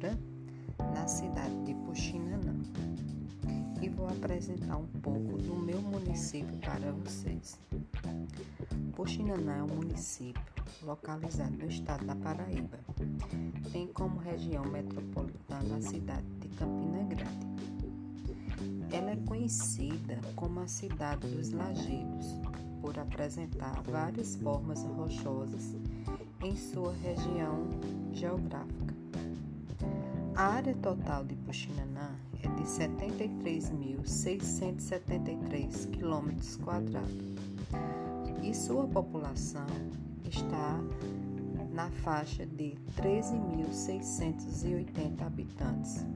Na cidade de Puxinanã. E vou apresentar um pouco do meu município para vocês. Puxinanã é um município localizado no estado da Paraíba. Tem como região metropolitana a cidade de Campina Grande. Ela é conhecida como a cidade dos lagidos por apresentar várias formas rochosas em sua região geográfica. A área total de Puxinanã é de 73.673 km e sua população está na faixa de 13.680 habitantes,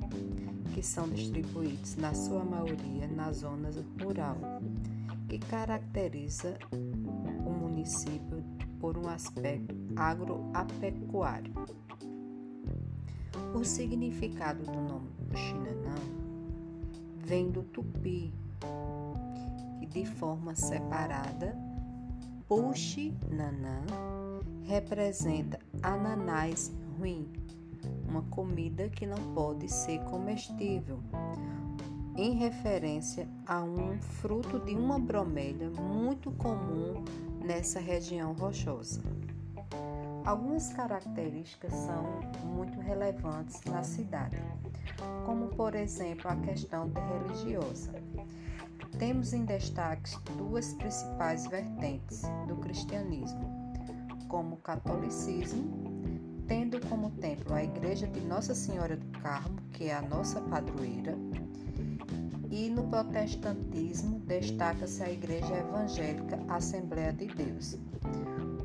que são distribuídos na sua maioria na zona rural, que caracteriza o município por um aspecto agropecuário. O significado do nome Puxinanã vem do tupi, que de forma separada, Puxinanã representa ananás ruim, uma comida que não pode ser comestível, em referência a um fruto de uma bromélia muito comum nessa região rochosa. Algumas características são muito relevantes na cidade, como por exemplo a questão religiosa. Temos em destaque duas principais vertentes do cristianismo, como o catolicismo, tendo como templo a Igreja de Nossa Senhora do Carmo, que é a nossa padroeira, e no protestantismo destaca-se a Igreja Evangélica Assembleia de Deus,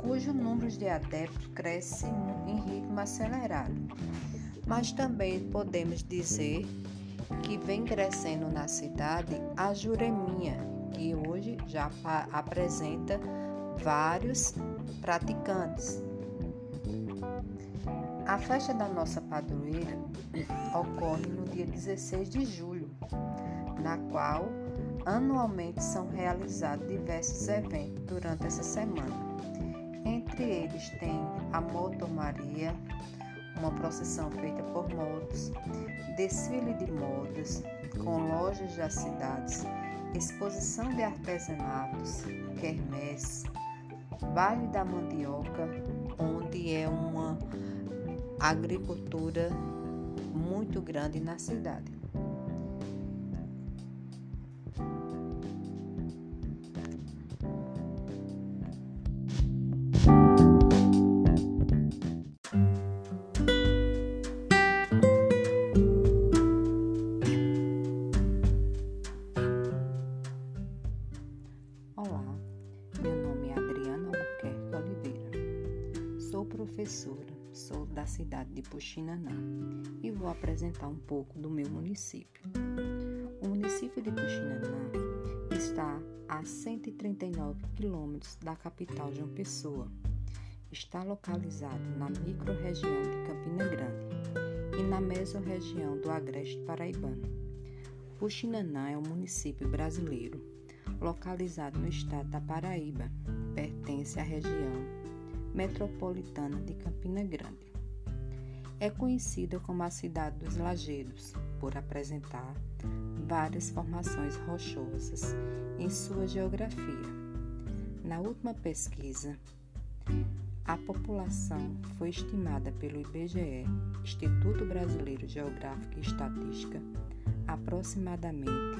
cujo número de adeptos cresce em ritmo acelerado. Mas também podemos dizer que vem crescendo na cidade a Jureminha, que hoje já apresenta vários praticantes. A festa da nossa padroeira ocorre no dia 16 de julho, na qual anualmente são realizados diversos eventos durante essa semana. Entre eles tem a Moto Maria, uma procissão feita por motos, desfile de modas com lojas das cidades, exposição de artesanatos, quermesse, baile da mandioca, onde é uma agricultura muito grande na cidade. Professora, sou da cidade de Puxinanã e vou apresentar um pouco do meu município. O município de Puxinanã está a 139 quilômetros da capital João Pessoa. Está localizado na microrregião de Campina Grande e na mesorregião do Agreste Paraibano. Puxinanã é um município brasileiro localizado no estado da Paraíba. Pertence à região metropolitana de Campina Grande. É conhecida como a cidade dos lajedos por apresentar várias formações rochosas em sua geografia. Na última pesquisa, a população foi estimada pelo IBGE, Instituto Brasileiro Geográfico e Estatística, aproximadamente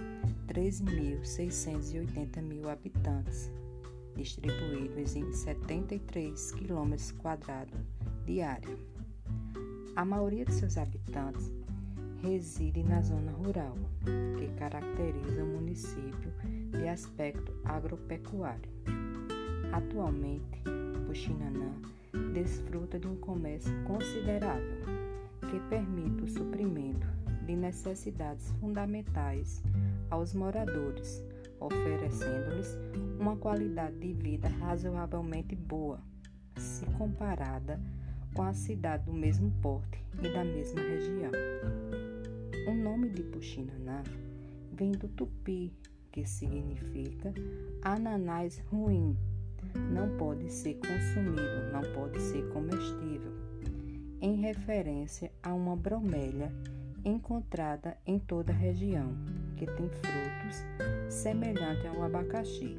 13.680 mil habitantes distribuídos em 73 km de área. A maioria de seus habitantes reside na zona rural, que caracteriza o município de aspecto agropecuário. Atualmente, Puxinanã desfruta de um comércio considerável que permite o suprimento de necessidades fundamentais aos moradores, oferecendo-lhes uma qualidade de vida razoavelmente boa, se comparada com a cidade do mesmo porte e da mesma região. O nome de Puxinanã vem do tupi, que significa ananás ruim. Não pode ser consumido, não pode ser comestível, em referência a uma bromélia encontrada em toda a região, que tem frutos semelhantes ao abacaxi.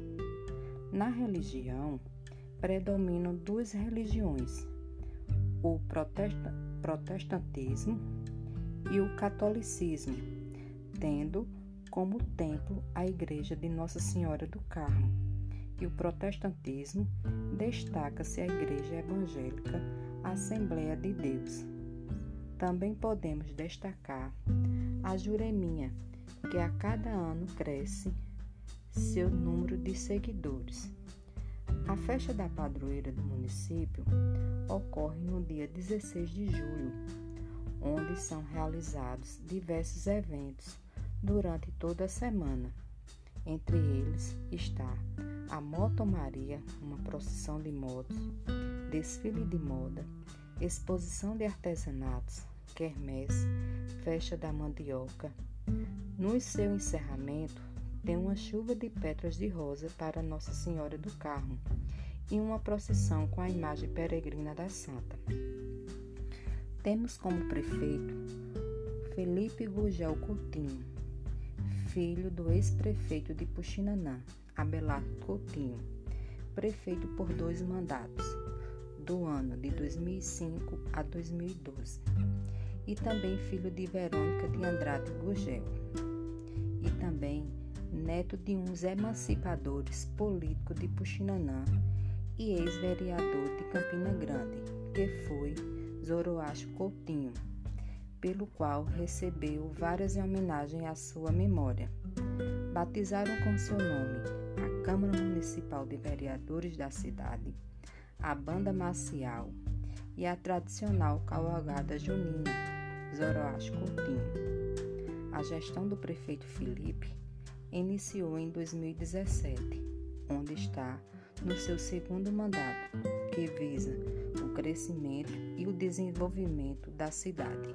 Na religião, predominam duas religiões, o protestantismo e o catolicismo, tendo como templo a Igreja de Nossa Senhora do Carmo. E o protestantismo destaca-se a Igreja Evangélica Assembleia de Deus. Também podemos destacar a Jureminha, que a cada ano cresce seu número de seguidores. A festa da padroeira do município ocorre no dia 16 de julho, onde são realizados diversos eventos durante toda a semana. Entre eles está a Moto Maria, uma procissão de motos, desfile de moda, exposição de artesanatos, quermesse, festa da mandioca. No seu encerramento, tem uma chuva de pétalas de rosa para Nossa Senhora do Carmo e uma procissão com a imagem peregrina da Santa. Temos como prefeito Felipe Gugel Coutinho, filho do ex-prefeito de Puxinanã, Abelardo Coutinho, prefeito por dois mandatos, do ano de 2005 a 2012, e também filho de Verônica de Andrade Gugel, e também neto de uns emancipadores políticos de Puxinanã e ex-vereador de Campina Grande, que foi Zoroastro Coutinho, pelo qual recebeu várias homenagens à sua memória. Batizaram com seu nome a Câmara Municipal de Vereadores da cidade, a Banda Marcial e a tradicional cavalgada junina Zoroastro Coutinho. A gestão do prefeito Felipe iniciou em 2017, onde está no seu segundo mandato, que visa o crescimento e o desenvolvimento da cidade.